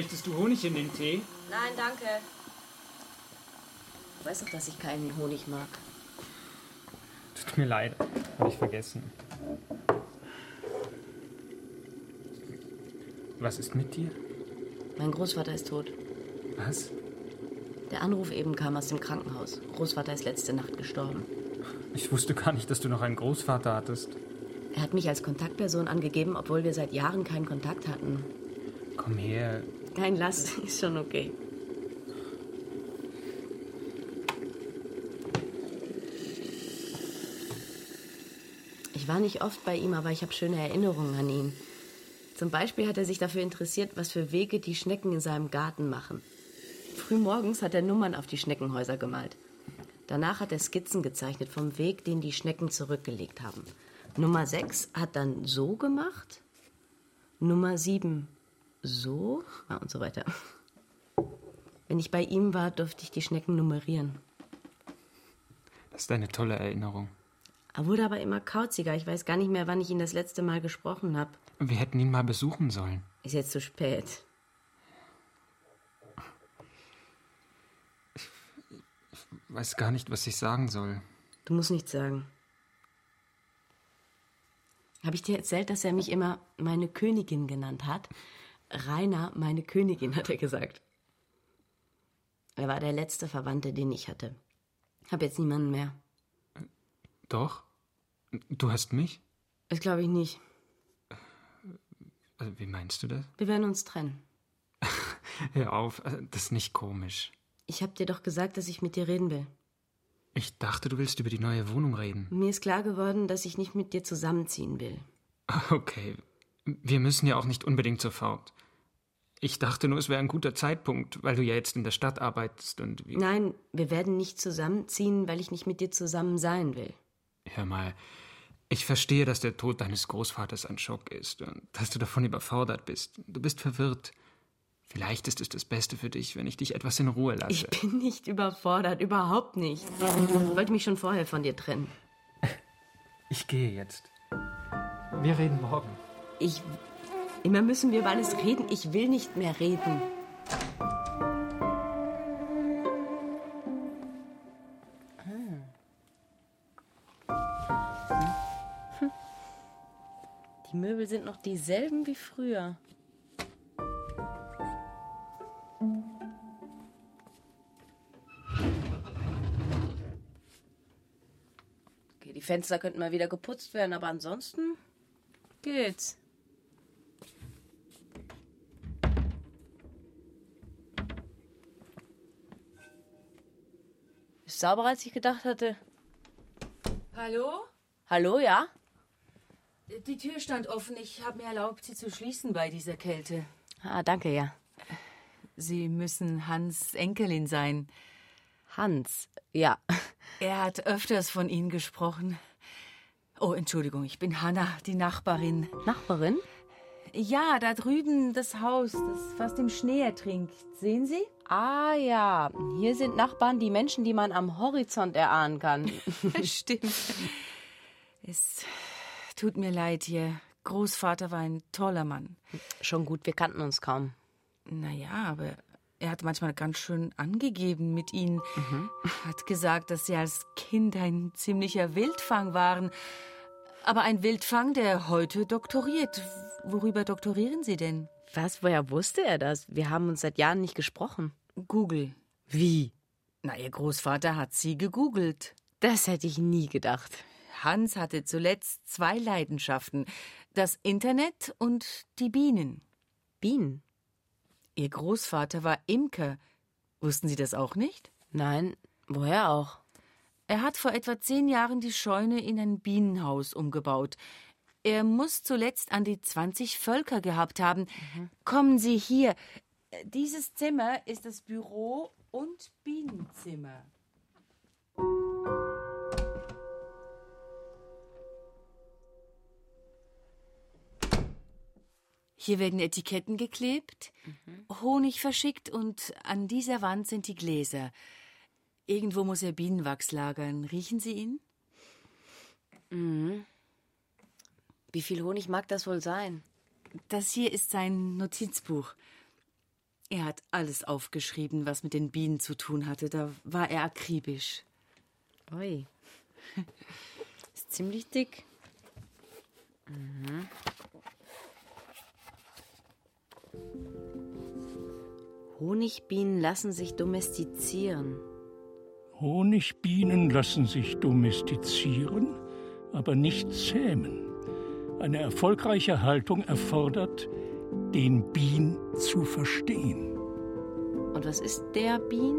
Möchtest du Honig in den Tee? Nein, danke. Du weißt doch, dass ich keinen Honig mag. Tut mir leid, habe ich vergessen. Was ist mit dir? Mein Großvater ist tot. Was? Der Anruf eben kam aus dem Krankenhaus. Großvater ist letzte Nacht gestorben. Ich wusste gar nicht, dass du noch einen Großvater hattest. Er hat mich als Kontaktperson angegeben, obwohl wir seit Jahren keinen Kontakt hatten. Komm her. Kein Lass, ist schon okay. Ich war nicht oft bei ihm, aber ich habe schöne Erinnerungen an ihn. Zum Beispiel hat er sich dafür interessiert, was für Wege die Schnecken in seinem Garten machen. Frühmorgens hat er Nummern auf die Schneckenhäuser gemalt. Danach hat er Skizzen gezeichnet vom Weg, den die Schnecken zurückgelegt haben. Nummer 6 hat dann so gemacht, Nummer 7 so ja, und so weiter. Wenn ich bei ihm war, durfte ich die Schnecken nummerieren. Das ist eine tolle Erinnerung. Er wurde aber immer kauziger. Ich weiß gar nicht mehr, wann ich ihn das letzte Mal gesprochen habe. Wir hätten ihn mal besuchen sollen. Ist jetzt zu spät. Ich weiß gar nicht, was ich sagen soll. Du musst nichts sagen. Habe ich dir erzählt, dass er mich immer meine Königin genannt hat? Rainer, meine Königin, hat er gesagt. Er war der letzte Verwandte, den ich hatte. Hab jetzt niemanden mehr. Doch? Du hast mich? Das glaube ich nicht. Also, wie meinst du das? Wir werden uns trennen. Hör auf, also, das ist nicht komisch. Ich habe dir doch gesagt, dass ich mit dir reden will. Ich dachte, du willst über die neue Wohnung reden. Mir ist klar geworden, dass ich nicht mit dir zusammenziehen will. Okay. Wir müssen ja auch nicht unbedingt sofort. Ich dachte nur, es wäre ein guter Zeitpunkt, weil du ja jetzt in der Stadt arbeitest und wie. Nein, wir werden nicht zusammenziehen, weil ich nicht mit dir zusammen sein will. Hör mal, ich verstehe, dass der Tod deines Großvaters ein Schock ist und dass du davon überfordert bist. Du bist verwirrt. Vielleicht ist es das Beste für dich, wenn ich dich etwas in Ruhe lasse. Ich bin nicht überfordert, überhaupt nicht. Ich wollte mich schon vorher von dir trennen. Ich gehe jetzt. Wir reden morgen. Ich. Immer müssen wir über alles reden. Ich will nicht mehr reden. Hm. Die Möbel sind noch dieselben wie früher. Okay, die Fenster könnten mal wieder geputzt werden, aber ansonsten geht's. Sauberer, als ich gedacht hatte. Hallo? Hallo, ja? Die Tür stand offen. Ich habe mir erlaubt, sie zu schließen bei dieser Kälte. Ah, danke, ja. Sie müssen Hans Enkelin sein. Hans, ja. Er hat öfters von Ihnen gesprochen. Oh, Entschuldigung, ich bin Hanna, die Nachbarin. Nachbarin? Ja, da drüben das Haus, das fast im Schnee ertrinkt. Sehen Sie? Ah ja, hier sind Nachbarn die Menschen, die man am Horizont erahnen kann. Stimmt. Es tut mir leid, Ihr Großvater war ein toller Mann. Schon gut, wir kannten uns kaum. Naja, aber er hat manchmal ganz schön angegeben mit Ihnen. Hat gesagt, dass Sie als Kind ein ziemlicher Wildfang waren. Aber ein Wildfang, der heute doktoriert. Worüber doktorieren Sie denn? Was, woher wusste er das? Wir haben uns seit Jahren nicht gesprochen. Google. Wie? Na, Ihr Großvater hat Sie gegoogelt. Das hätte ich nie gedacht. Hans hatte zuletzt zwei Leidenschaften: das Internet und die Bienen. Bienen? Ihr Großvater war Imker. Wussten Sie das auch nicht? Nein, woher auch? Er hat vor etwa zehn Jahren die Scheune in ein Bienenhaus umgebaut. Er muss zuletzt an die 20 Völker gehabt haben. Kommen Sie hier. Dieses Zimmer ist das Büro und Bienenzimmer. Hier werden Etiketten geklebt, Honig verschickt und an dieser Wand sind die Gläser. Irgendwo muss er Bienenwachs lagern. Riechen Sie ihn? Wie viel Honig mag das wohl sein? Das hier ist sein Notizbuch. Er hat alles aufgeschrieben, was mit den Bienen zu tun hatte. Da war er akribisch. Ui. Ist ziemlich dick. Mhm. Honigbienen lassen sich domestizieren. Honigbienen lassen sich domestizieren, aber nicht zähmen. Eine erfolgreiche Haltung erfordert, den Bien zu verstehen. Und was ist der Bien?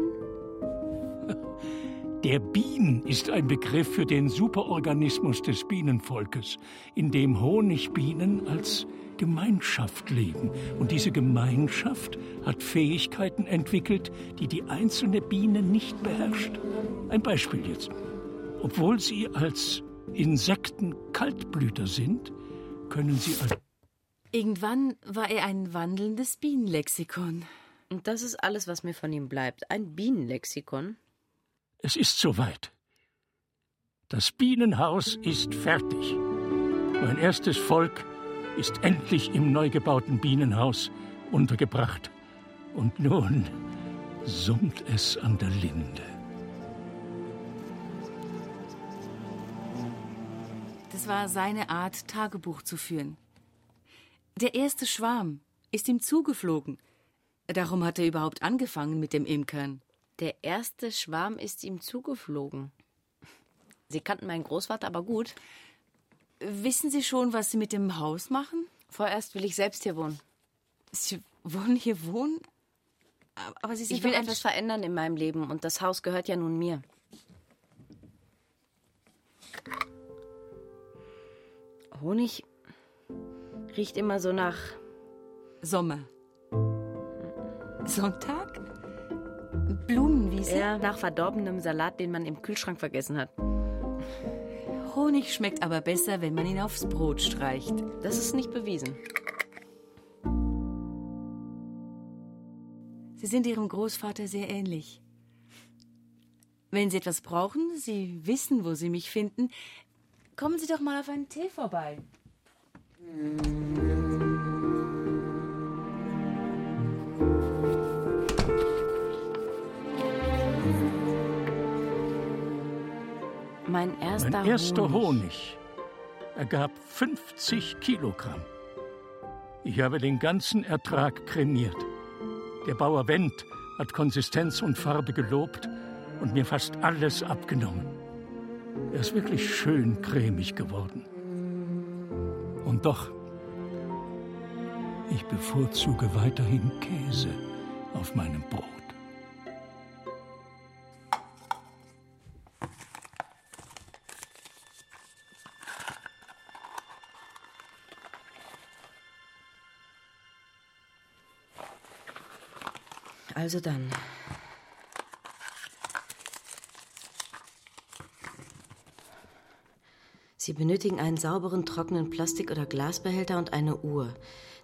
Der Bien ist ein Begriff für den Superorganismus des Bienenvolkes, in dem Honigbienen als Gemeinschaft leben. Und diese Gemeinschaft hat Fähigkeiten entwickelt, die die einzelne Biene nicht beherrscht. Ein Beispiel jetzt. Obwohl sie als Insekten Kaltblüter sind, können sie als Irgendwann war er ein wandelndes Bienenlexikon. Und das ist alles, was mir von ihm bleibt. Ein Bienenlexikon. Es ist soweit. Das Bienenhaus ist fertig. Mein erstes Volk ist endlich im neu gebauten Bienenhaus untergebracht. Und nun summt es an der Linde. Das war seine Art, Tagebuch zu führen. Der erste Schwarm ist ihm zugeflogen. Darum hat er überhaupt angefangen mit dem Imkern. Der erste Schwarm ist ihm zugeflogen. Sie kannten meinen Großvater aber gut. Wissen Sie schon, was Sie mit dem Haus machen? Vorerst will ich selbst hier wohnen. Sie wollen hier wohnen? Aber Sie sind Ich will etwas verändern in meinem Leben und das Haus gehört ja nun mir. Honig riecht immer so nach. Sommer. Sonntag? Blumenwiese? Ja, nach verdorbenem Salat, den man im Kühlschrank vergessen hat. Honig schmeckt aber besser, wenn man ihn aufs Brot streicht. Das ist nicht bewiesen. Sie sind Ihrem Großvater sehr ähnlich. Wenn Sie etwas brauchen, Sie wissen, wo Sie mich finden, kommen Sie doch mal auf einen Tee vorbei. Mein erster, Mein erster Honig. Honig ergab 50 Kilogramm. Ich habe den ganzen Ertrag kremiert. Der Bauer Wendt hat Konsistenz und Farbe gelobt und mir fast alles abgenommen. Er ist wirklich schön cremig geworden. Und doch, ich bevorzuge weiterhin Käse auf meinem Brot. Also dann. Sie benötigen einen sauberen, trockenen Plastik- oder Glasbehälter und eine Uhr.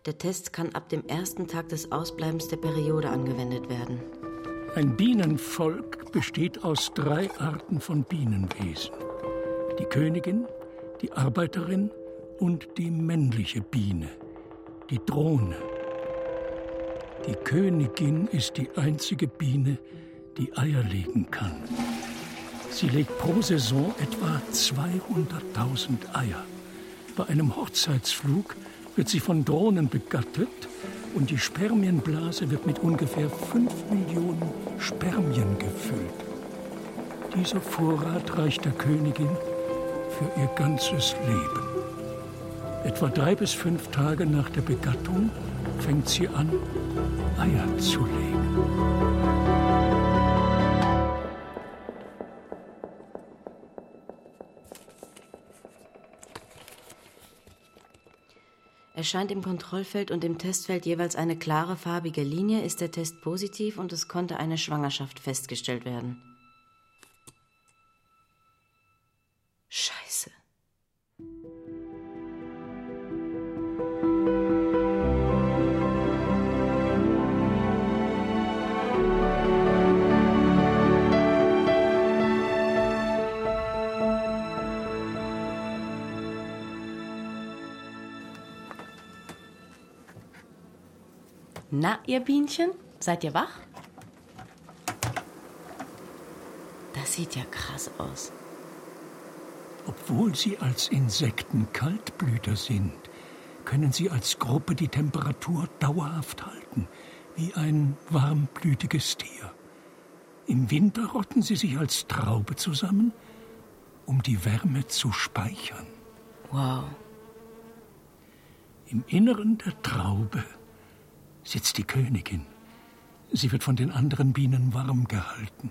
Der Test kann ab dem ersten Tag des Ausbleibens der Periode angewendet werden. Ein Bienenvolk besteht aus drei Arten von Bienenwesen. Die Königin, die Arbeiterin und die männliche Biene, die Drohne. Die Königin ist die einzige Biene, die Eier legen kann. Sie legt pro Saison etwa 200.000 Eier. Bei einem Hochzeitsflug wird sie von Drohnen begattet und die Spermienblase wird mit ungefähr 5 Millionen Spermien gefüllt. Dieser Vorrat reicht der Königin für ihr ganzes Leben. Etwa drei bis fünf Tage nach der Begattung fängt sie an, Eier zu legen. Erscheint im Kontrollfeld und im Testfeld jeweils eine klare farbige Linie, ist der Test positiv und es konnte eine Schwangerschaft festgestellt werden. Na, ihr Bienchen, seid ihr wach? Das sieht ja krass aus. Obwohl sie als Insekten Kaltblüter sind, können sie als Gruppe die Temperatur dauerhaft halten, wie ein warmblütiges Tier. Im Winter rotten sie sich als Traube zusammen, um die Wärme zu speichern. Wow. Im Inneren der Traube sitzt die Königin. Sie wird von den anderen Bienen warm gehalten.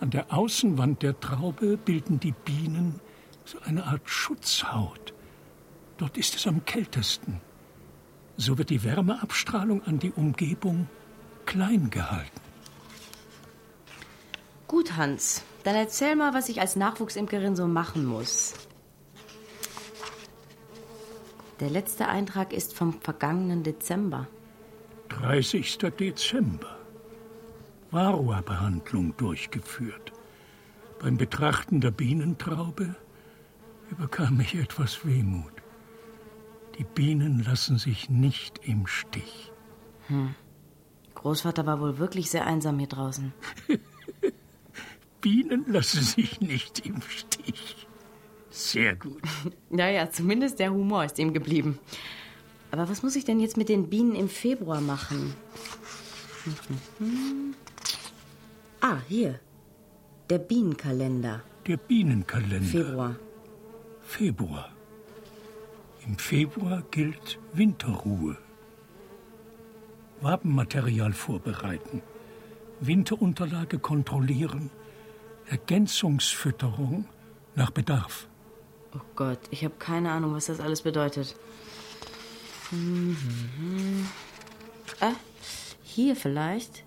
An der Außenwand der Traube bilden die Bienen so eine Art Schutzhaut. Dort ist es am kältesten. So wird die Wärmeabstrahlung an die Umgebung klein gehalten. Gut, Hans. Dann erzähl mal, was ich als Nachwuchsimkerin so machen muss. Der letzte Eintrag ist vom vergangenen Dezember. 30. Dezember. Varroa-Behandlung durchgeführt. Beim Betrachten der Bienentraube überkam mich etwas Wehmut. Die Bienen lassen sich nicht im Stich. Hm. Großvater war wohl wirklich sehr einsam hier draußen. Bienen lassen sich nicht im Stich. Sehr gut. naja, zumindest der Humor ist ihm geblieben. Aber was muss ich denn jetzt mit den Bienen im Februar machen? ah, hier. Der Bienenkalender. Der Bienenkalender. Februar. Februar. Im Februar gilt Winterruhe. Wabenmaterial vorbereiten, Winterunterlage kontrollieren, Ergänzungsfütterung nach Bedarf. Oh Gott, ich habe keine Ahnung, was das alles bedeutet. Mhm. Ah, hier vielleicht.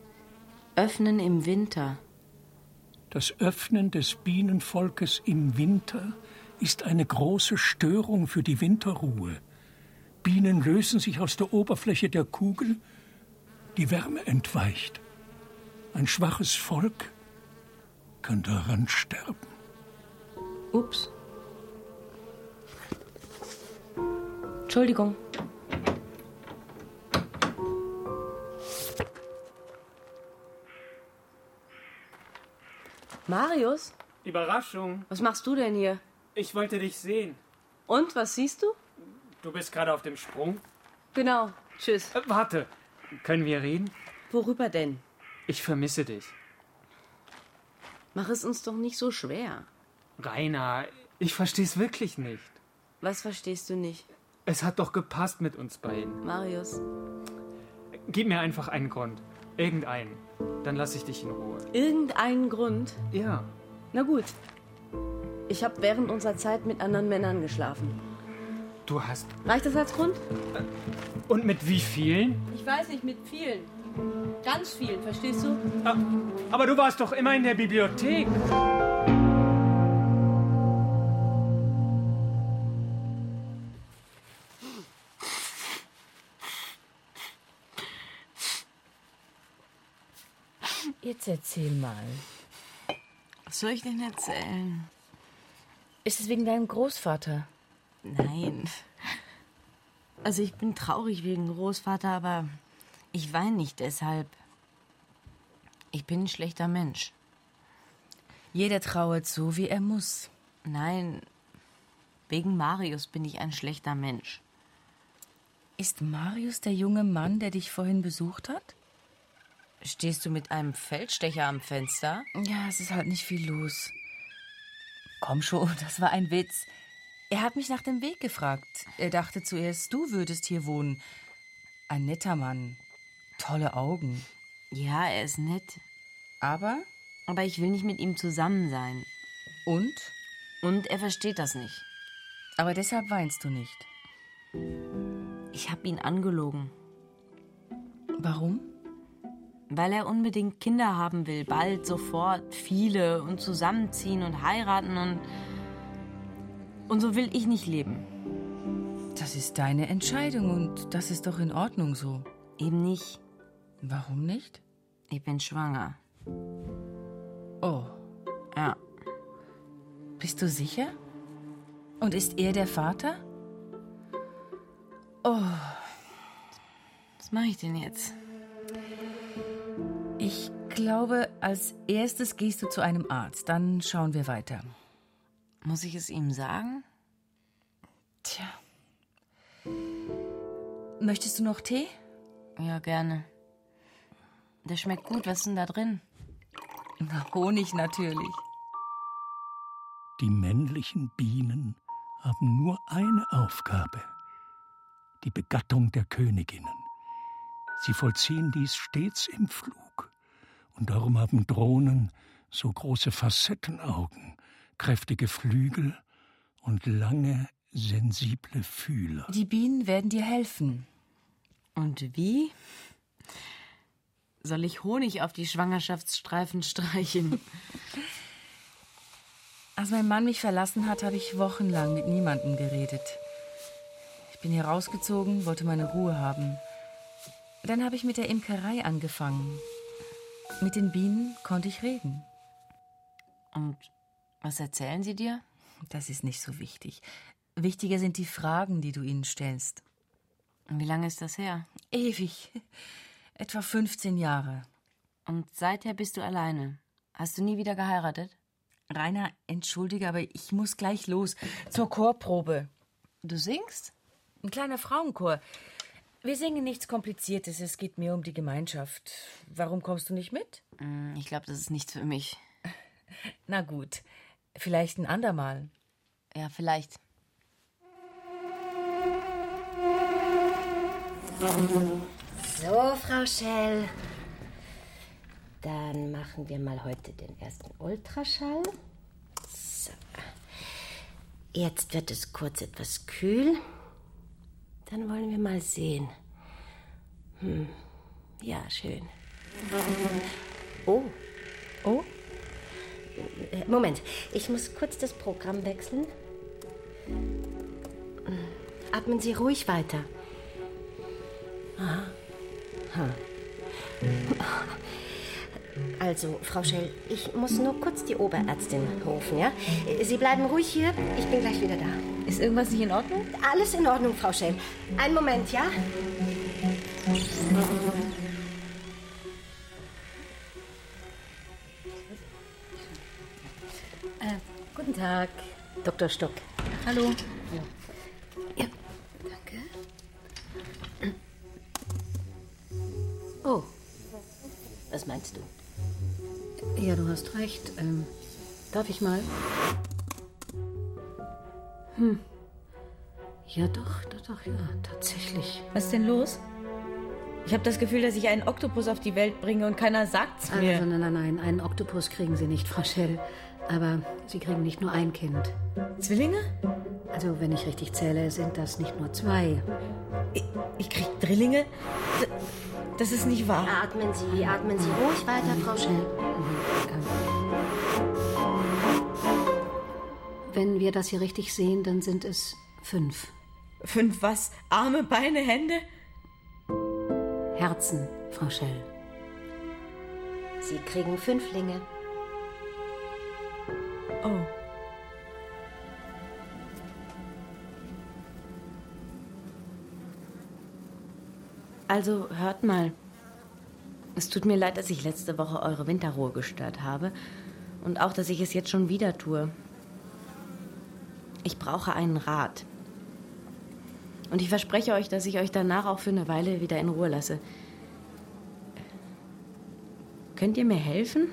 Öffnen im Winter. Das Öffnen des Bienenvolkes im Winter ist eine große Störung für die Winterruhe. Bienen lösen sich aus der Oberfläche der Kugel, die Wärme entweicht. Ein schwaches Volk kann daran sterben. Ups. Entschuldigung. Marius? Überraschung. Was machst du denn hier? Ich wollte dich sehen. Und, was siehst du? Du bist gerade auf dem Sprung? Genau. Tschüss. Äh, warte. Können wir reden? Worüber denn? Ich vermisse dich. Mach es uns doch nicht so schwer. Rainer, ich versteh's wirklich nicht. Was verstehst du nicht? Es hat doch gepasst mit uns beiden. Marius. Gib mir einfach einen Grund. Irgendeinen. Dann lasse ich dich in Ruhe. Irgendeinen Grund? Ja. Na gut. Ich habe während unserer Zeit mit anderen Männern geschlafen. Du hast. Reicht das als Grund? Und mit wie vielen? Ich weiß nicht, mit vielen. Ganz vielen, verstehst du? Ah, aber du warst doch immer in der Bibliothek. Jetzt erzähl mal. Was soll ich denn erzählen? Ist es wegen deinem Großvater? Nein. Also ich bin traurig wegen Großvater, aber ich weine nicht deshalb. Ich bin ein schlechter Mensch. Jeder trauert so, wie er muss. Nein, wegen Marius bin ich ein schlechter Mensch. Ist Marius der junge Mann, der dich vorhin besucht hat? Stehst du mit einem Feldstecher am Fenster? Ja, es ist halt nicht viel los. Komm schon, das war ein Witz. Er hat mich nach dem Weg gefragt. Er dachte zuerst, du würdest hier wohnen. Ein netter Mann. Tolle Augen. Ja, er ist nett. Aber? Aber ich will nicht mit ihm zusammen sein. Und? Und er versteht das nicht. Aber deshalb weinst du nicht. Ich habe ihn angelogen. Warum? Weil er unbedingt Kinder haben will, bald, sofort, viele und zusammenziehen und heiraten und. Und so will ich nicht leben. Das ist deine Entscheidung und das ist doch in Ordnung so. Eben nicht. Warum nicht? Ich bin schwanger. Oh. Ja. Bist du sicher? Und ist er der Vater? Oh. Was mache ich denn jetzt? Glaube, als erstes gehst du zu einem Arzt. Dann schauen wir weiter. Muss ich es ihm sagen? Tja. Möchtest du noch Tee? Ja, gerne. Der schmeckt gut. Was ist denn da drin? Na, Honig natürlich. Die männlichen Bienen haben nur eine Aufgabe, die Begattung der Königinnen. Sie vollziehen dies stets im Flug, und darum haben Drohnen so große Facettenaugen, kräftige Flügel und lange, sensible Fühler. Die Bienen werden dir helfen. Und wie? Soll ich Honig auf die Schwangerschaftsstreifen streichen? Als mein Mann mich verlassen hat, habe ich wochenlang mit niemandem geredet. Ich bin hier rausgezogen, wollte meine Ruhe haben. Dann habe ich mit der Imkerei angefangen. Mit den Bienen konnte ich reden. Und was erzählen sie dir? Das ist nicht so wichtig. Wichtiger sind die Fragen, die du ihnen stellst. Und wie lange ist das her? Ewig. Etwa 15 Jahre. Und seither bist du alleine. Hast du nie wieder geheiratet? Rainer, entschuldige, aber ich muss gleich los zur Chorprobe. Du singst? Ein kleiner Frauenchor. Wir singen nichts Kompliziertes, es geht mir um die Gemeinschaft. Warum kommst du nicht mit? Hm, ich glaube, das ist nichts für mich. Na gut, vielleicht ein andermal. Ja, vielleicht. So, Frau Schell. Dann machen wir mal heute den ersten Ultraschall. So. Jetzt wird es kurz etwas kühl. Dann wollen wir mal sehen. Hm. Ja, schön. Oh. Oh? Äh, Moment, ich muss kurz das Programm wechseln. Atmen Sie ruhig weiter. Aha. Ha. Also, Frau Schell, ich muss nur kurz die Oberärztin rufen, ja? Sie bleiben ruhig hier, ich bin gleich wieder da. Ist irgendwas nicht in Ordnung? Alles in Ordnung, Frau Schell. Einen Moment, ja? Äh, guten Tag, Dr. Stock. Hallo. Hast recht. Ähm, darf ich mal? Hm. Ja, doch, doch, doch, ja, tatsächlich. Was ist denn los? Ich habe das Gefühl, dass ich einen Oktopus auf die Welt bringe und keiner sagt's mir. Also, nein, nein, nein, einen Oktopus kriegen Sie nicht, Frau Schell. Aber Sie kriegen nicht nur ein Kind. Zwillinge? Also, wenn ich richtig zähle, sind das nicht nur zwei. Ich, ich krieg Drillinge? Das ist nicht wahr. Atmen Sie, atmen Sie ruhig weiter, Frau Schell. Wenn wir das hier richtig sehen, dann sind es fünf. Fünf was? Arme, Beine, Hände? Herzen, Frau Schell. Sie kriegen Fünflinge. Oh. Also, hört mal. Es tut mir leid, dass ich letzte Woche eure Winterruhe gestört habe. Und auch, dass ich es jetzt schon wieder tue. Ich brauche einen Rat. Und ich verspreche euch, dass ich euch danach auch für eine Weile wieder in Ruhe lasse. Könnt ihr mir helfen?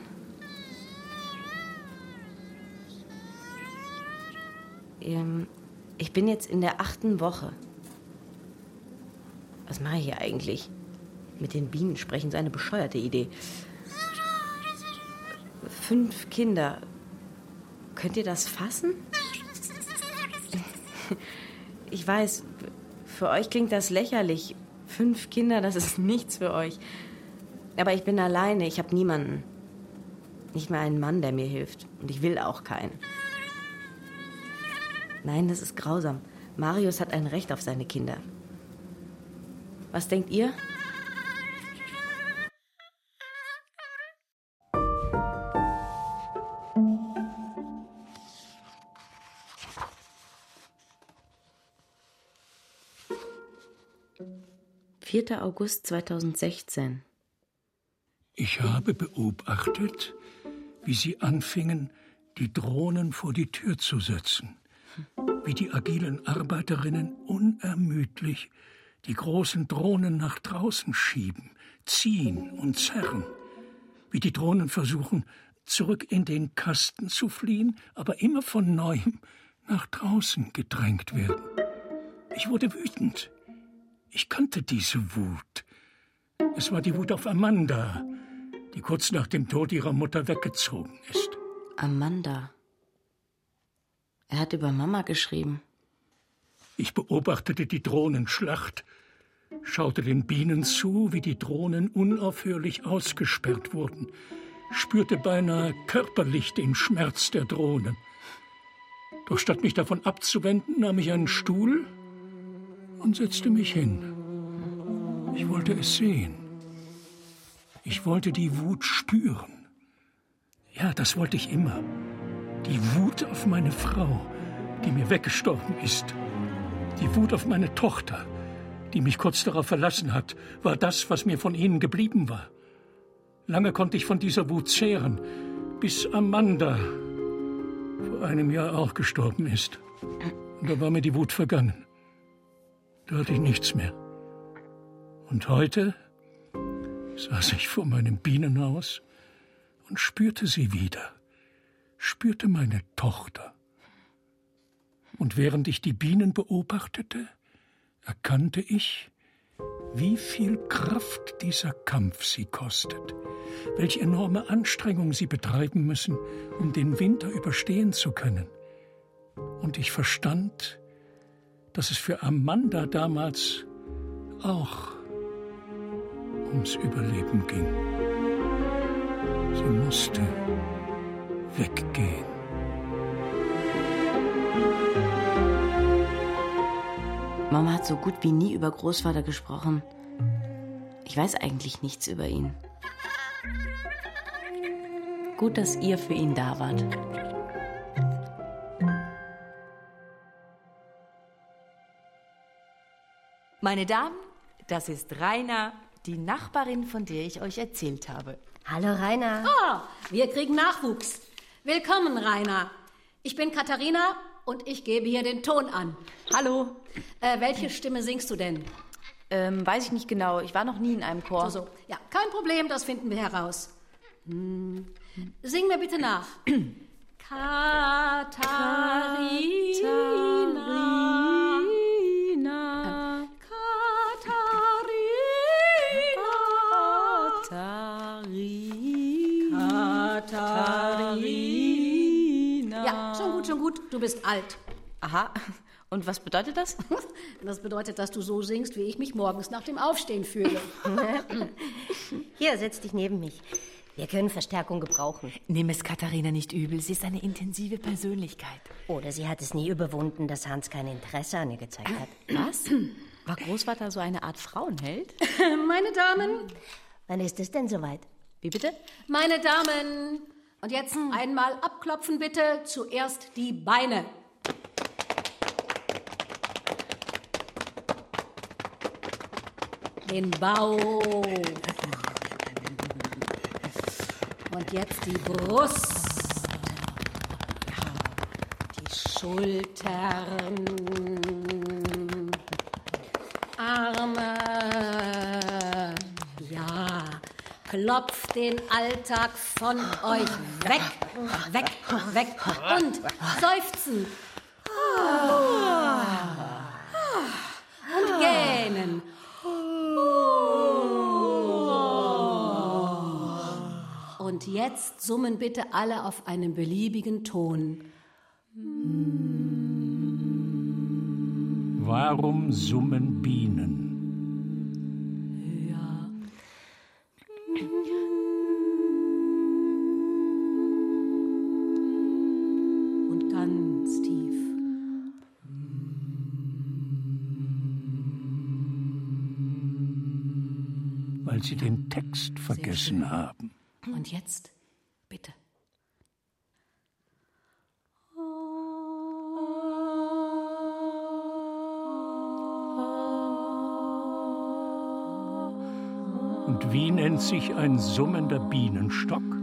Ähm, Ich bin jetzt in der achten Woche. Was mache ich hier eigentlich? Mit den Bienen sprechen ist eine bescheuerte Idee. Fünf Kinder. Könnt ihr das fassen? Ich weiß, für euch klingt das lächerlich. Fünf Kinder, das ist nichts für euch. Aber ich bin alleine, ich habe niemanden. Nicht mal einen Mann, der mir hilft. Und ich will auch keinen. Nein, das ist grausam. Marius hat ein Recht auf seine Kinder. Was denkt ihr? Vierter August 2016. Ich habe beobachtet, wie sie anfingen, die Drohnen vor die Tür zu setzen, wie die agilen Arbeiterinnen unermüdlich die großen Drohnen nach draußen schieben, ziehen und zerren, wie die Drohnen versuchen, zurück in den Kasten zu fliehen, aber immer von neuem nach draußen gedrängt werden. Ich wurde wütend. Ich kannte diese Wut. Es war die Wut auf Amanda, die kurz nach dem Tod ihrer Mutter weggezogen ist. Amanda. Er hat über Mama geschrieben. Ich beobachtete die Drohnenschlacht, schaute den Bienen zu, wie die Drohnen unaufhörlich ausgesperrt wurden, spürte beinahe körperlich den Schmerz der Drohnen. Doch statt mich davon abzuwenden, nahm ich einen Stuhl und setzte mich hin. Ich wollte es sehen. Ich wollte die Wut spüren. Ja, das wollte ich immer. Die Wut auf meine Frau, die mir weggestorben ist. Die Wut auf meine Tochter, die mich kurz darauf verlassen hat, war das, was mir von ihnen geblieben war. Lange konnte ich von dieser Wut zehren, bis Amanda vor einem Jahr auch gestorben ist. Und da war mir die Wut vergangen. Da hatte ich nichts mehr. Und heute saß ich vor meinem Bienenhaus und spürte sie wieder, spürte meine Tochter. Und während ich die Bienen beobachtete, erkannte ich, wie viel Kraft dieser Kampf sie kostet, welche enorme Anstrengung sie betreiben müssen, um den Winter überstehen zu können. Und ich verstand, dass es für Amanda damals auch ums Überleben ging. Sie musste weggehen. Mama hat so gut wie nie über Großvater gesprochen. Ich weiß eigentlich nichts über ihn. Gut, dass ihr für ihn da wart. Meine Damen, das ist Raina, die Nachbarin, von der ich euch erzählt habe. Hallo, Rainer. Oh, wir kriegen Nachwuchs. Willkommen, Rainer. Ich bin Katharina und ich gebe hier den Ton an. Hallo. Äh, welche Stimme singst du denn? Ähm, weiß ich nicht genau. Ich war noch nie in einem Chor. So, so. Ja, kein Problem, das finden wir heraus. Hm. Sing mir bitte nach. Katharina. Du bist alt. Aha. Und was bedeutet das? Das bedeutet, dass du so singst, wie ich mich morgens nach dem Aufstehen fühle. Hier, setz dich neben mich. Wir können Verstärkung gebrauchen. Nimm es Katharina nicht übel. Sie ist eine intensive Persönlichkeit. Oder sie hat es nie überwunden, dass Hans kein Interesse an ihr gezeigt hat. Was? War Großvater so eine Art Frauenheld? Meine Damen, Wann ist es denn soweit? Wie bitte? meine Damen. Und jetzt einmal abklopfen bitte. Zuerst die Beine. Den Bauch. Und jetzt die Brust. Die Schultern. Arme. Ja, klopft den Alltag von euch weg, weg, weg und seufzen. Und gähnen. Und jetzt summen bitte alle auf einem beliebigen Ton. Warum summen Bienen? Sie den Text vergessen haben. Und jetzt bitte. Und wie nennt sich ein summender Bienenstock?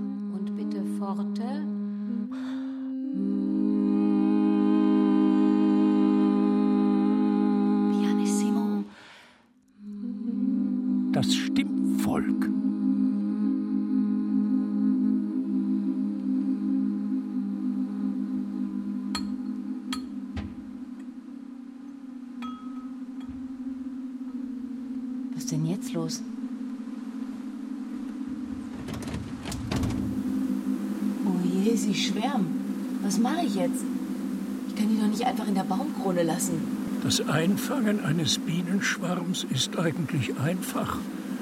Einfangen eines Bienenschwarms ist eigentlich einfach,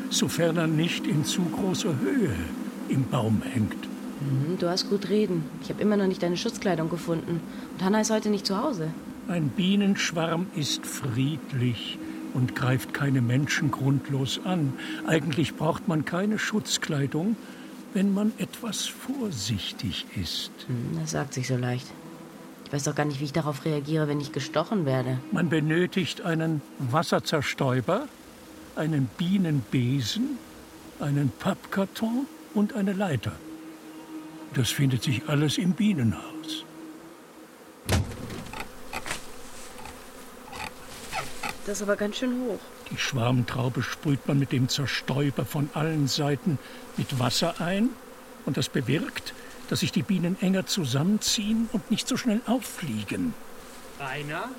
sofern er nicht in zu großer Höhe im Baum hängt. Hm, du hast gut reden. Ich habe immer noch nicht deine Schutzkleidung gefunden. Und Hanna ist heute nicht zu Hause. Ein Bienenschwarm ist friedlich und greift keine Menschen grundlos an. Eigentlich braucht man keine Schutzkleidung, wenn man etwas vorsichtig ist. Hm, Das sagt sich so leicht. Ich weiß doch gar nicht, wie ich darauf reagiere, wenn ich gestochen werde. Man benötigt einen Wasserzerstäuber, einen Bienenbesen, einen Pappkarton und eine Leiter. Das findet sich alles im Bienenhaus. Das ist aber ganz schön hoch. Die Schwarmtraube sprüht man mit dem Zerstäuber von allen Seiten mit Wasser ein und das bewirkt, dass sich die Bienen enger zusammenziehen und nicht so schnell auffliegen. Rainer?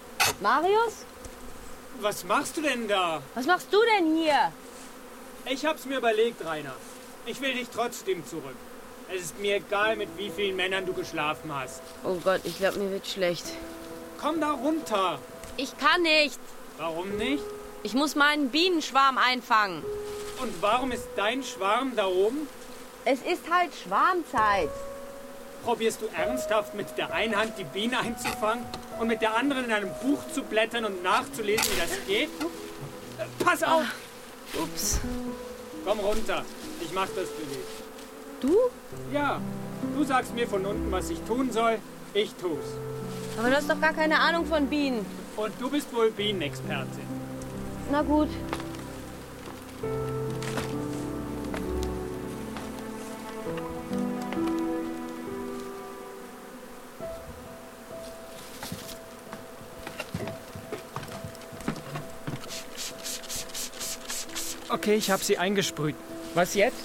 Marius, Was machst du denn da? was machst du denn hier? Ich hab's mir überlegt, Rainer. Ich will dich trotzdem zurück. Es ist mir egal, mit wie vielen Männern du geschlafen hast. Oh Gott, ich glaube, mir wird schlecht. Komm da runter. Ich kann nicht. Warum nicht? Ich muss meinen Bienenschwarm einfangen. Und warum ist dein Schwarm da oben? Es ist halt Schwarmzeit. Probierst du ernsthaft mit der einen Hand die Biene einzufangen und mit der anderen in einem Buch zu blättern und nachzulesen, wie das geht? Äh, Pass auf! Ups. Komm runter. Ich mach das für dich. Du? Ja, du sagst mir von unten, was ich tun soll. Ich tu's. Aber du hast doch gar keine Ahnung von Bienen. Und du bist wohl Bienenexpertin. Na gut. Okay, ich habe sie eingesprüht. Was jetzt?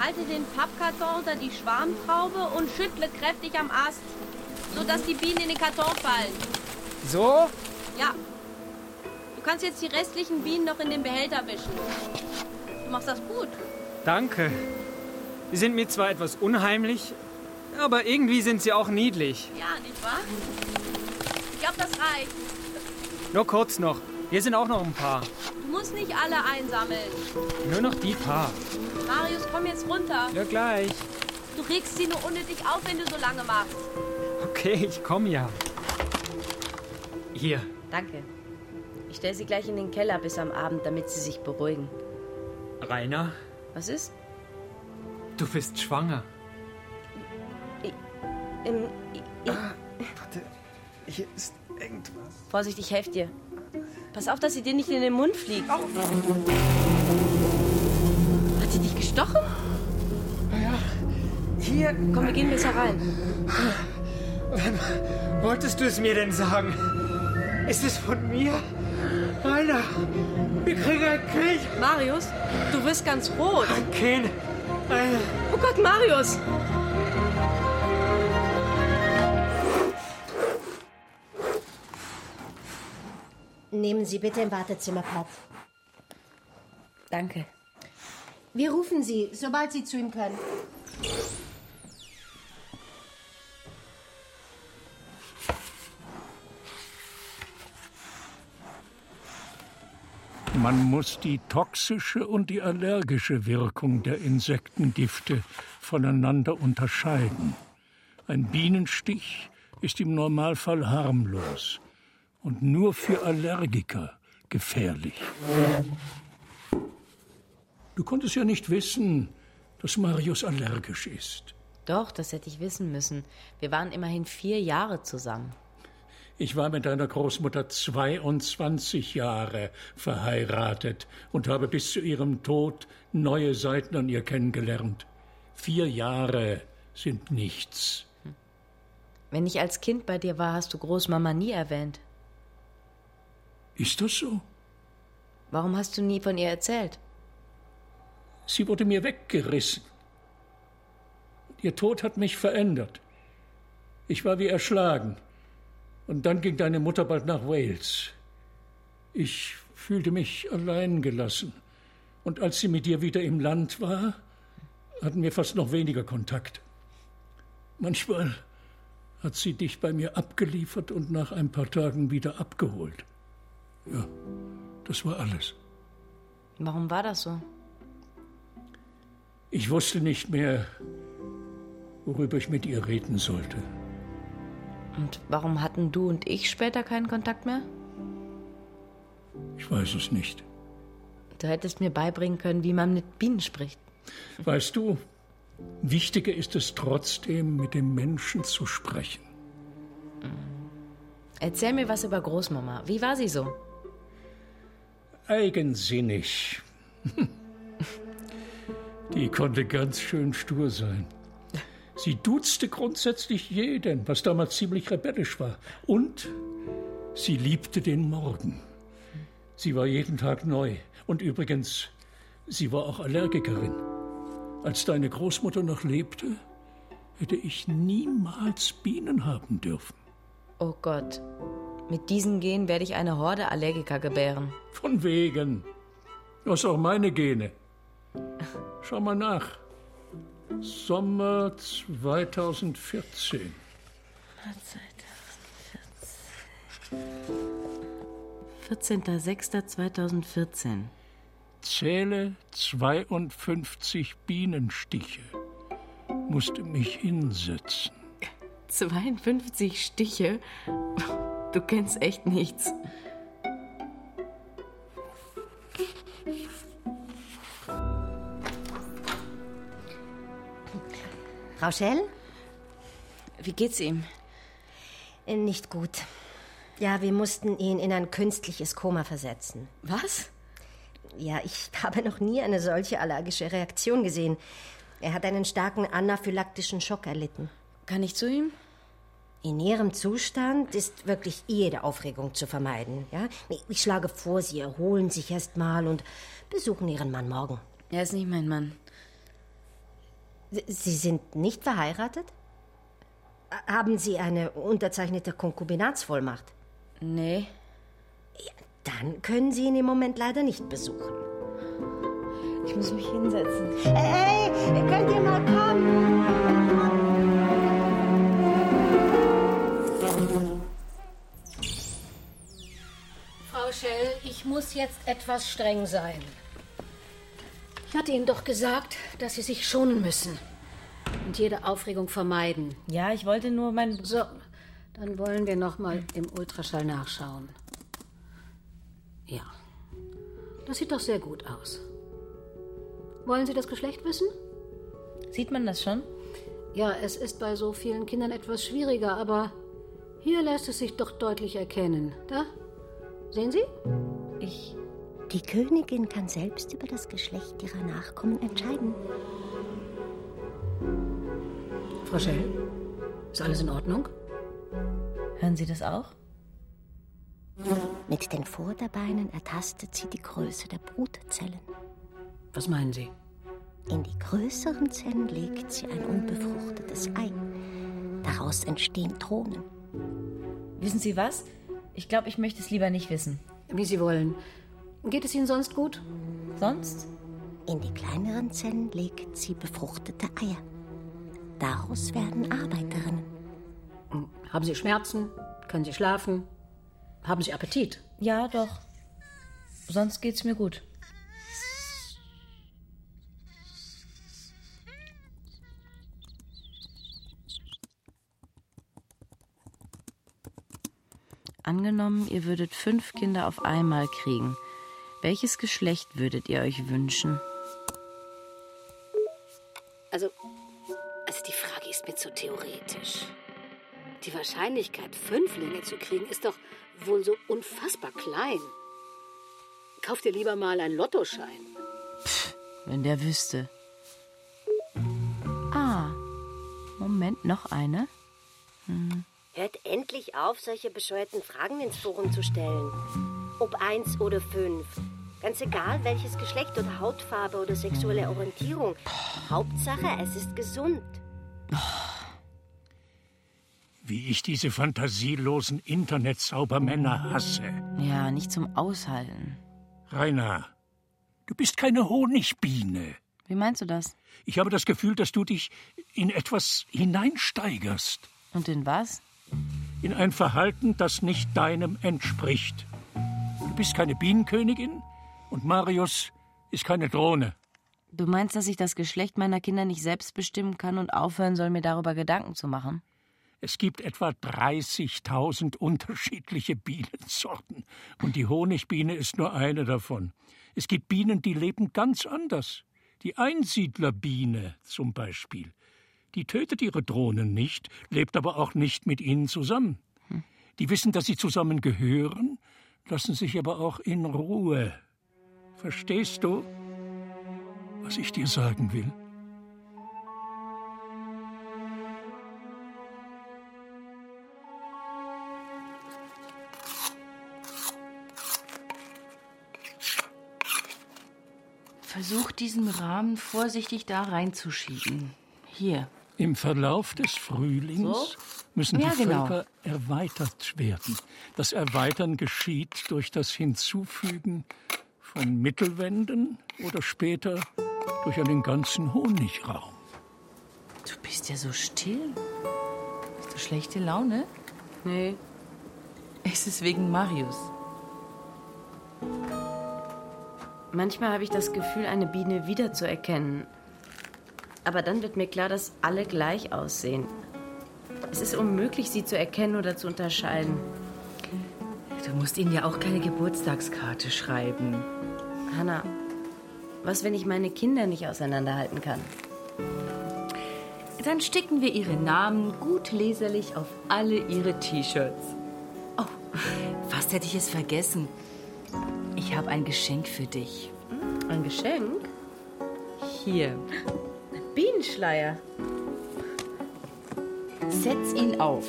Halte den Pappkarton unter die Schwarmtraube und schüttle kräftig am Ast, sodass die Bienen in den Karton fallen. So? Ja. Du kannst jetzt die restlichen Bienen noch in den Behälter wischen. Du machst das gut. Danke. Sie sind mir zwar etwas unheimlich, aber irgendwie sind sie auch niedlich. Ja, nicht wahr? Ich glaube, das reicht. Nur kurz noch. Hier sind auch noch ein paar. Du musst nicht alle einsammeln. Nur noch die paar. Marius, komm jetzt runter. Ja, gleich. Du regst sie nur unnötig auf, wenn du so lange machst. Okay, ich komme ja. Hier. Danke. Ich stelle sie gleich in den Keller bis am Abend, damit sie sich beruhigen. Rainer, Was ist? du bist schwanger. Ähm, i- i- Warte, hier ist irgendwas. Vorsicht, ich helfe dir. Pass auf, dass sie dir nicht in den Mund fliegt. Hat sie dich gestochen? Hier, Komm, wir gehen besser rein. wolltest du es mir denn sagen? Ist es von mir? Rainer, wir kriegen ein Kind. Marius, du wirst ganz rot. Ein Kind. Ein Oh Gott, Marius! Nehmen Sie bitte im Wartezimmer Platz. Danke. Wir rufen Sie, sobald Sie zu ihm können. Man muss die toxische und die allergische Wirkung der Insektengifte voneinander unterscheiden. Ein Bienenstich ist im Normalfall harmlos und nur für Allergiker gefährlich. Du konntest ja nicht wissen, dass Marius allergisch ist. Doch, das hätte ich wissen müssen. Wir waren immerhin vier Jahre zusammen. Ich war mit deiner Großmutter 22 Jahre verheiratet und habe bis zu ihrem Tod neue Seiten an ihr kennengelernt. Vier Jahre sind nichts. Wenn ich als Kind bei dir war, hast du Großmama nie erwähnt. Ist das so? Warum hast du nie von ihr erzählt? Sie wurde mir weggerissen. Ihr Tod hat mich verändert. Ich war wie erschlagen. Und dann ging deine Mutter bald nach Wales. Ich fühlte mich allein gelassen. Und als sie mit dir wieder im Land war, hatten wir fast noch weniger Kontakt. Manchmal hat sie dich bei mir abgeliefert und nach ein paar Tagen wieder abgeholt. Ja, das war alles. Warum war das so? Ich wusste nicht mehr, worüber ich mit ihr reden sollte. Und warum hatten du und ich später keinen Kontakt mehr? Ich weiß es nicht. Du hättest mir beibringen können, wie man mit Bienen spricht. Weißt du, wichtiger ist es trotzdem, mit dem Menschen zu sprechen. Erzähl mir was über Großmama. Wie war sie so? Eigensinnig. Die konnte ganz schön stur sein. Sie duzte grundsätzlich jeden, was damals ziemlich rebellisch war. Und sie liebte den Morgen. Sie war jeden Tag neu. Und übrigens, sie war auch Allergikerin. Als deine Großmutter noch lebte, hätte ich niemals Bienen haben dürfen. Oh Gott. Mit diesen Genen werde ich eine Horde Allergiker gebären. Von wegen. Du hast auch meine Gene. Schau mal nach. Sommer 2014. 14.06.2014. Zähle 52 Bienenstiche. Musste mich hinsetzen. 52 Stiche? Du kennst echt nichts. Rauschel? Wie geht's ihm? Äh, Nicht gut. Ja, wir mussten ihn in ein künstliches Koma versetzen. Was? Ja, ich habe noch nie eine solche allergische Reaktion gesehen. Er hat einen starken anaphylaktischen Schock erlitten. Kann ich zu ihm? In Ihrem Zustand ist wirklich jede Aufregung zu vermeiden. Ja? Ich schlage vor, Sie erholen sich erst mal und besuchen Ihren Mann morgen. Er ist nicht mein Mann. Sie- sind nicht verheiratet? Haben Sie eine unterzeichnete Konkubinatsvollmacht? Nee. Dann können Sie ihn im Moment leider nicht besuchen. Ich muss mich hinsetzen. Hey, könnt ihr mal kommen? Frau Schell, ich muss jetzt etwas streng sein. Ich hatte Ihnen doch gesagt, dass Sie sich schonen müssen und jede Aufregung vermeiden. Ja, ich wollte nur mein. So, dann wollen wir noch mal im Ultraschall nachschauen. Ja, das sieht doch sehr gut aus. Wollen Sie das Geschlecht wissen? Sieht man das schon? Ja, es ist bei so vielen Kindern etwas schwieriger, aber hier lässt es sich doch deutlich erkennen. Da? Sehen Sie? Ich. Die Königin kann selbst über das Geschlecht ihrer Nachkommen entscheiden. Frau Schell, ist alles in Ordnung? Hören Sie das auch? Mit den Vorderbeinen ertastet sie die Größe der Brutzellen. Was meinen Sie? In die größeren Zellen legt sie ein unbefruchtetes Ei. Daraus entstehen Thronen. Wissen Sie was? Ich glaube, ich möchte es lieber nicht wissen. Wie Sie wollen. Geht es Ihnen sonst gut? Sonst? In die kleineren Zellen legt sie befruchtete Eier. Daraus werden Arbeiterinnen. Haben Sie Schmerzen? Können Sie schlafen? Haben Sie Appetit? Ja, doch. Sonst geht's mir gut. Angenommen, ihr würdet fünf Kinder auf einmal kriegen. Welches Geschlecht würdet ihr euch wünschen? Also, also die Frage ist mir zu theoretisch. Die Wahrscheinlichkeit, Fünflinge zu kriegen, ist doch wohl so unfassbar klein. Kauf dir lieber mal einen Lottoschein. Wenn der wüsste. Ah, Moment, noch eine. Hört endlich auf, solche bescheuerten Fragen ins Forum zu stellen. Ob eins oder fünf. Ganz egal, welches Geschlecht oder Hautfarbe oder sexuelle Orientierung. Hauptsache, es ist gesund. Wie ich diese fantasielosen Internetzaubermänner hasse. Ja, nicht zum Aushalten. Rainer, du bist keine Honigbiene. Wie meinst du das? Ich habe das Gefühl, dass du dich in etwas hineinsteigerst. Und in was? In ein Verhalten, das nicht deinem entspricht. Du bist keine Bienenkönigin und Marius ist keine Drohne. Du meinst, dass ich das Geschlecht meiner Kinder nicht selbst bestimmen kann und aufhören soll, mir darüber Gedanken zu machen? Es gibt etwa 30.000 unterschiedliche Bienensorten und die Honigbiene ist nur eine davon. Es gibt Bienen, die leben ganz anders. Die Einsiedlerbiene zum Beispiel. Die tötet ihre Drohnen nicht, lebt aber auch nicht mit ihnen zusammen. Die wissen, dass sie zusammen gehören, lassen sich aber auch in Ruhe. Verstehst du, was ich dir sagen will? Versuch diesen Rahmen vorsichtig da reinzuschieben. Hier. Im Verlauf des Frühlings So? müssen Ja, die genau. Völker erweitert werden. Das Erweitern geschieht durch das Hinzufügen von Mittelwänden oder später durch einen ganzen Honigraum. Du bist ja so still. Hast du schlechte Laune? Nee. Es ist wegen Marius. Manchmal habe ich das Gefühl, eine Biene wiederzuerkennen. Aber dann wird mir klar, dass alle gleich aussehen. Es ist unmöglich, sie zu erkennen oder zu unterscheiden. Du musst ihnen ja auch keine Geburtstagskarte schreiben. Hanna, was, wenn ich meine Kinder nicht auseinanderhalten kann? Dann sticken wir ihre Namen gut leserlich auf alle ihre T-Shirts. Oh, fast hätte ich es vergessen. Ich habe ein Geschenk für dich. Ein Geschenk? Hier. Bienenschleier. Setz ihn auf.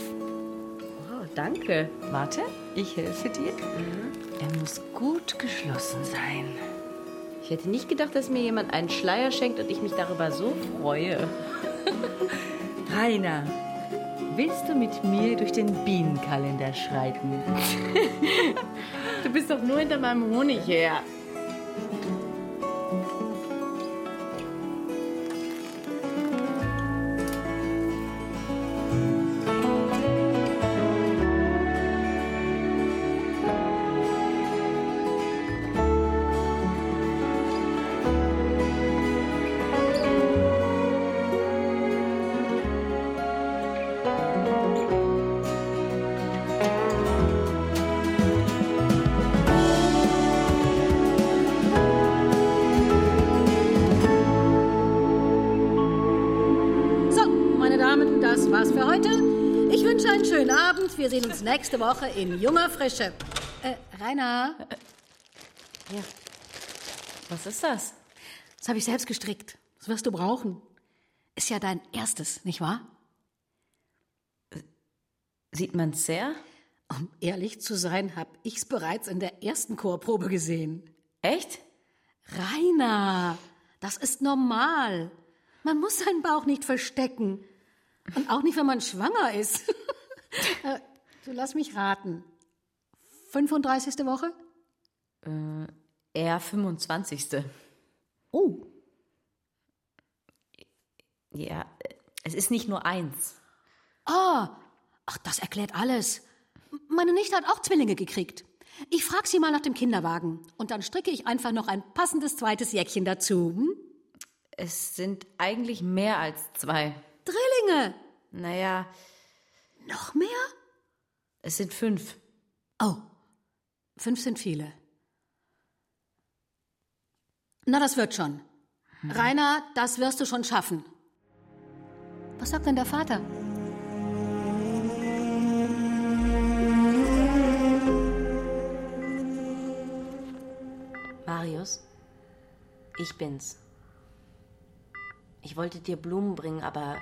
Oh, danke. Warte, ich helfe dir. Er muss gut geschlossen sein. Ich hätte nicht gedacht, dass mir jemand einen Schleier schenkt und ich mich darüber so freue. Rainer, willst du mit mir durch den Bienenkalender schreiten? Du bist doch nur hinter meinem Honig her. Das war's für heute. Ich wünsche einen schönen Abend. Wir sehen uns nächste Woche in junger Frische. Äh, Rainer, Was ist das? das habe ich selbst gestrickt. Das wirst du brauchen. Ist ja dein erstes, nicht wahr? Sieht man's sehr? Um ehrlich zu sein, habe ich's bereits in der ersten Chorprobe gesehen. Echt? Rainer, das ist normal. Man muss seinen Bauch nicht verstecken. Und auch nicht, wenn man schwanger ist. Äh, du lass mich raten. 35. Woche? Er 25. Oh, Ja, es ist nicht nur eins. ah, ach, das erklärt alles. Meine Nichte hat auch Zwillinge gekriegt. Ich frag sie mal nach dem Kinderwagen. Und dann stricke ich einfach noch ein passendes zweites Jäckchen dazu. Hm? Es sind eigentlich mehr als zwei. Zwillinge. Naja. Noch mehr? Es sind fünf. Oh, fünf sind viele. Na, das wird schon. Hm. Rainer, das wirst du schon schaffen. Was sagt denn der Vater? Marius, ich bin's. Ich wollte dir Blumen bringen, aber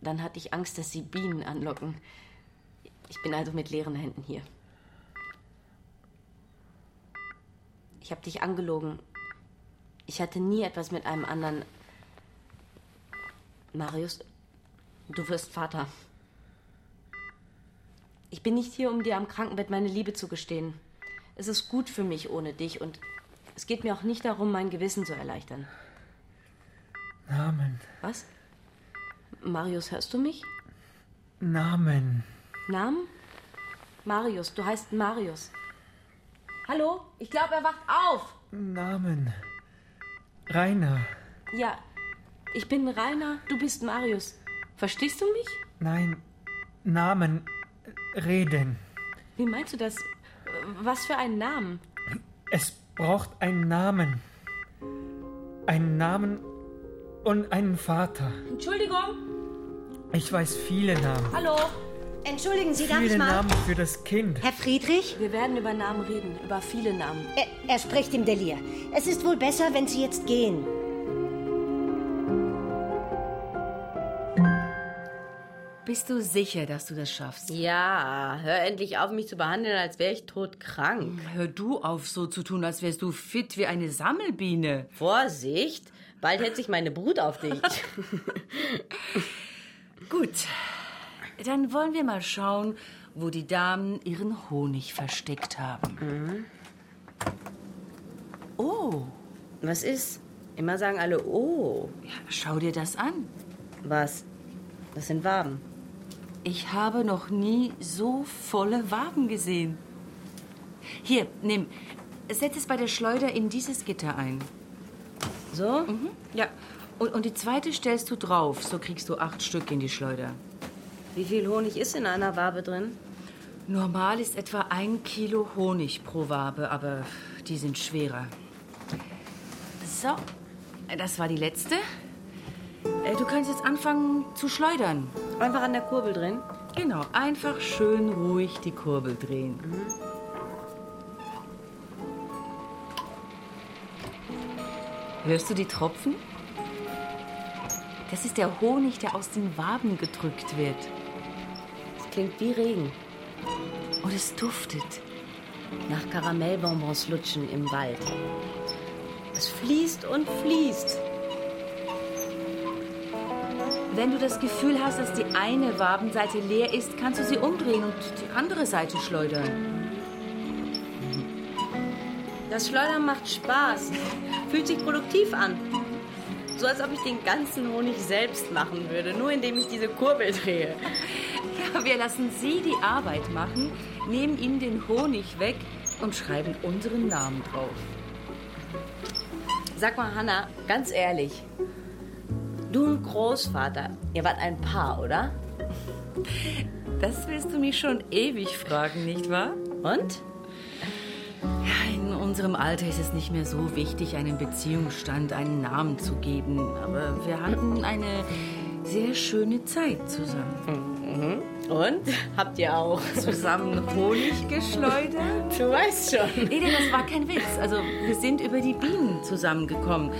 dann hatte ich Angst, dass sie Bienen anlocken. Ich bin also mit leeren Händen hier. Ich habe dich angelogen. Ich hatte nie etwas mit einem anderen. Marius, du wirst Vater. Ich bin nicht hier, um dir am Krankenbett meine Liebe zu gestehen. Es ist gut für mich ohne dich und es geht mir auch nicht darum, mein Gewissen zu erleichtern. Namen. Was? Marius, hörst du mich? Namen. Namen? Marius, du heißt Marius. Hallo? Ich glaube, er wacht auf. Namen. Rainer. Ja, ich bin Rainer, du bist Marius. Verstehst du mich? Nein. Namen. Reden. Wie meinst du das? Was für einen Namen? Es braucht einen Namen. Einen Namen und einen Vater. Entschuldigung. Ich weiß viele Namen. Hallo. Entschuldigen Sie, darf Viele ich mal? Namen für das Kind. Herr Friedrich? Wir werden über Namen reden, über viele Namen. Er, er spricht im Delir. Es ist wohl besser, wenn Sie jetzt gehen. Bist du sicher, dass du das schaffst? Ja, hör endlich auf, mich zu behandeln, als wäre ich todkrank. Hör du auf, so zu tun, als wärst du fit wie eine Sammelbiene. Vorsicht, bald hetzt sich meine Brut auf dich. Gut, dann wollen wir mal schauen, wo die Damen ihren Honig versteckt haben. Oh, Was ist? Immer sagen alle, oh. ja, schau dir das an. Was? Das sind Waben. Ich habe noch nie so volle Waben gesehen. Hier, nimm. Setz es bei der Schleuder in dieses Gitter ein. So? Ja, und, und die zweite stellst du drauf. So kriegst du acht Stück in die Schleuder. Wie viel Honig ist in einer Wabe drin? Normal ist etwa ein Kilo Honig pro Wabe, aber die sind schwerer. So, das war die letzte. Äh, Du kannst jetzt anfangen zu schleudern. Einfach an der Kurbel drin. Genau, einfach schön ruhig die Kurbel drehen. Hörst du die Tropfen? Das ist der Honig, der aus den Waben gedrückt wird. Das klingt wie Regen. Und es duftet. Nach Karamellbonbons lutschen im Wald. Es fließt und fließt. Wenn du das Gefühl hast, dass die eine Wabenseite leer ist, kannst du sie umdrehen und die andere Seite schleudern. Das Schleudern macht Spaß. Fühlt sich produktiv an. So als ob ich den ganzen Honig selbst machen würde, nur indem ich diese Kurbel drehe. Ja, wir lassen sie die Arbeit machen, nehmen ihnen den Honig weg und schreiben unseren Namen drauf. Sag mal, Hanna, ganz ehrlich. Du und Großvater, ihr wart ein Paar, oder? Das willst du mich schon ewig fragen, nicht wahr? Und? Ja, unserem Alter ist es nicht mehr so wichtig, einem Beziehungsstand einen Namen zu geben. Aber wir hatten eine sehr schöne Zeit zusammen. Und? Habt ihr auch? Zusammen Honig geschleudert? Du weißt schon. Nee, denn das war kein Witz. Also, wir sind über die Bienen zusammengekommen.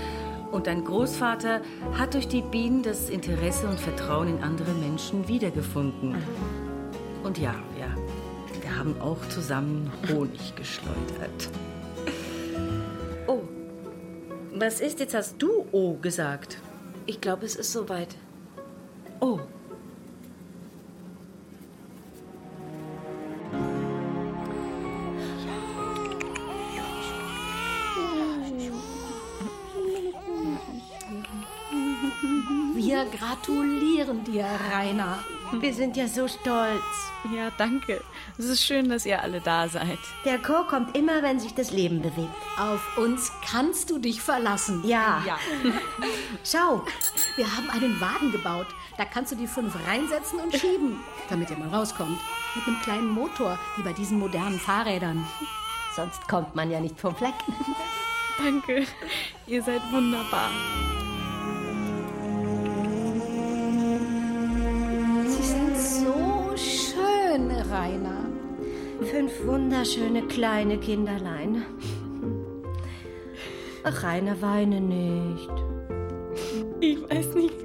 Und dein Großvater hat durch die Bienen das Interesse und Vertrauen in andere Menschen wiedergefunden. Und ja, ja, wir haben auch zusammen Honig geschleudert. Was ist, jetzt hast du O gesagt. ich glaube, es ist soweit. Oh. Wir gratulieren dir, Rainer. Wir sind ja so stolz. Ja, danke. Es ist schön, dass ihr alle da seid. Der Chor kommt immer, wenn sich das Leben bewegt. Auf uns kannst du dich verlassen. Ja. Ja. Schau, Wir haben einen Wagen gebaut. Da kannst du die fünf reinsetzen und schieben, damit ihr mal rauskommt. Mit einem kleinen Motor, wie bei diesen modernen Fahrrädern. sonst kommt man ja nicht vom Fleck. Danke. Ihr seid wunderbar. Schön, Rainer. Fünf wunderschöne kleine Kinderlein. Ach, Rainer, weine nicht. Ich weiß nicht,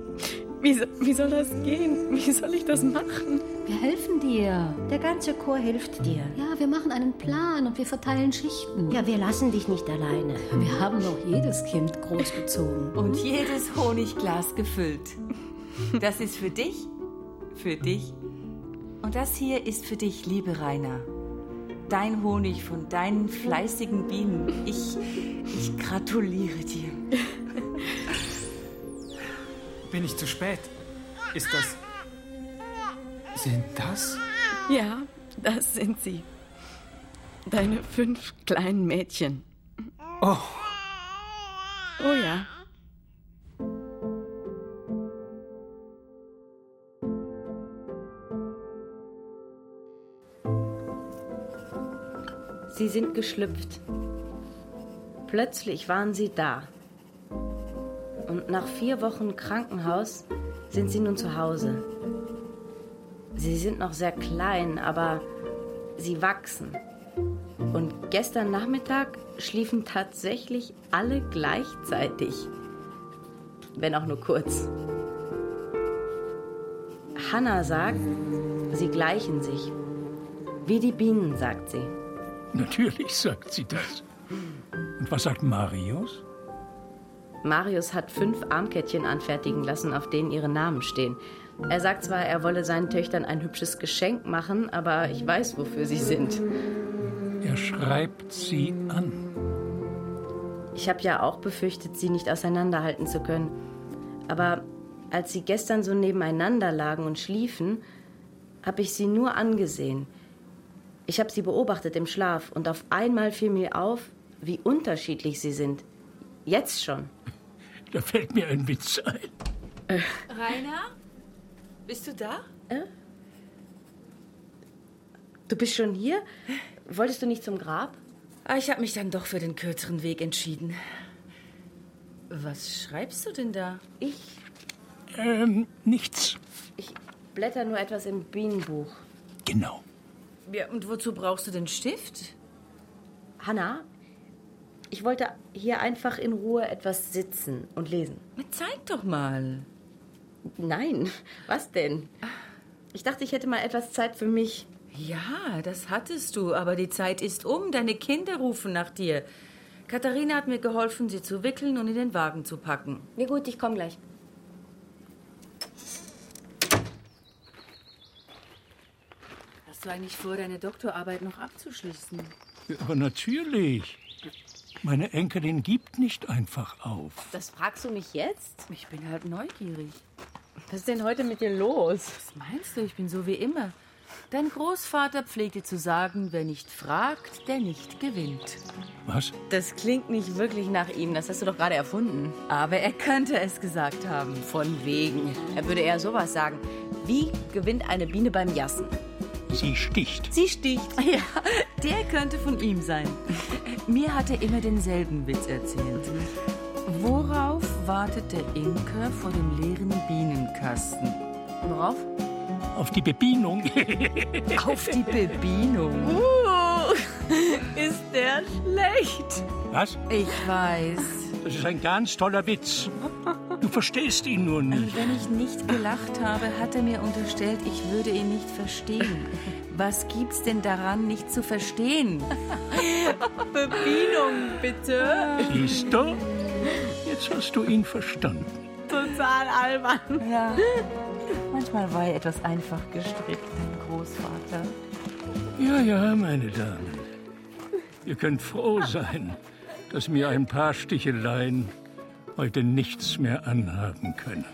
wie, so, wie soll das gehen? Wie soll ich das machen? Wir helfen dir. Der ganze Chor hilft dir. Ja, wir machen einen Plan und wir verteilen Schichten. Ja, wir lassen dich nicht alleine. Wir haben noch jedes Kind großgezogen. Und jedes Honigglas gefüllt. Das ist für dich, für dich. Und das hier ist für dich, liebe Rainer. Dein Honig von deinen fleißigen Bienen. Ich, ich gratuliere dir. Bin ich zu spät? Ist das. Sind das? Ja, das sind sie. Deine fünf kleinen Mädchen. Oh, Oh ja. Sie sind geschlüpft. Plötzlich waren sie da. Und nach vier Wochen Krankenhaus sind sie nun zu Hause. Sie sind noch sehr klein, aber sie wachsen. Und gestern Nachmittag schliefen tatsächlich alle gleichzeitig. Wenn auch nur kurz. Hannah sagt, sie gleichen sich. Wie die Bienen, sagt sie. Natürlich sagt sie das. Und was sagt Marius? Marius hat fünf Armkettchen anfertigen lassen, auf denen ihre Namen stehen. Er sagt zwar, er wolle seinen Töchtern ein hübsches Geschenk machen, aber ich weiß, wofür sie sind. Er schreibt sie an. Ich habe ja auch befürchtet, sie nicht auseinanderhalten zu können. Aber als sie gestern so nebeneinander lagen und schliefen, habe ich sie nur angesehen. Ich habe sie beobachtet im Schlaf und auf einmal fiel mir auf, wie unterschiedlich sie sind. Jetzt schon. Da fällt mir ein Witz ein. Rainer? Bist du da? Du bist schon hier? Wolltest du nicht zum Grab? Ah, ich habe mich dann doch für den kürzeren Weg entschieden. Was schreibst du denn da? Ich, Ähm, nichts. ich blätter nur etwas im Bienenbuch. Genau. Ja, und wozu brauchst du den Stift? Hanna, ich wollte hier einfach in Ruhe etwas sitzen und lesen. Na, zeig doch mal. Nein, was denn? Ich dachte, ich hätte mal etwas Zeit für mich. Ja, das hattest du, aber die Zeit ist um. Deine Kinder rufen nach dir. Katharina hat mir geholfen, sie zu wickeln und in den Wagen zu packen. Nee, gut, ich komme gleich. Du eigentlich vor, deine Doktorarbeit noch abzuschließen? Ja, aber natürlich. Meine Enkelin gibt nicht einfach auf. Das fragst du mich jetzt? Ich bin halt neugierig. Was ist denn heute mit dir los? Was meinst du? Ich bin so wie immer. Dein Großvater pflegte zu sagen, wer nicht fragt, der nicht gewinnt. Was? Das klingt nicht wirklich nach ihm. Das hast du doch gerade erfunden. Aber er könnte es gesagt haben. Von wegen. Er würde eher sowas sagen. Wie gewinnt eine Biene beim Jassen? Sie sticht. Sie sticht. Ja, der könnte von ihm sein. Mir hat er immer denselben Witz erzählt. Worauf wartet der Imker vor dem leeren Bienenkasten? Worauf? Auf die Bebienung. Auf die Bebienung. Uh, ist der schlecht. Was? Ich weiß. Das ist ein ganz toller Witz. Du verstehst ihn nur nicht. Und wenn ich nicht gelacht habe, hat er mir unterstellt, ich würde ihn nicht verstehen. Was gibt's denn daran, nicht zu verstehen? Bebienung, bitte. Siehst du? Jetzt hast du ihn verstanden. Total albern. Ja. Manchmal war er etwas einfach gestrickt, mein Großvater. Ja, ja, meine Damen. Ihr könnt froh sein, dass mir ein paar Sticheleien heute nichts mehr anhaben können.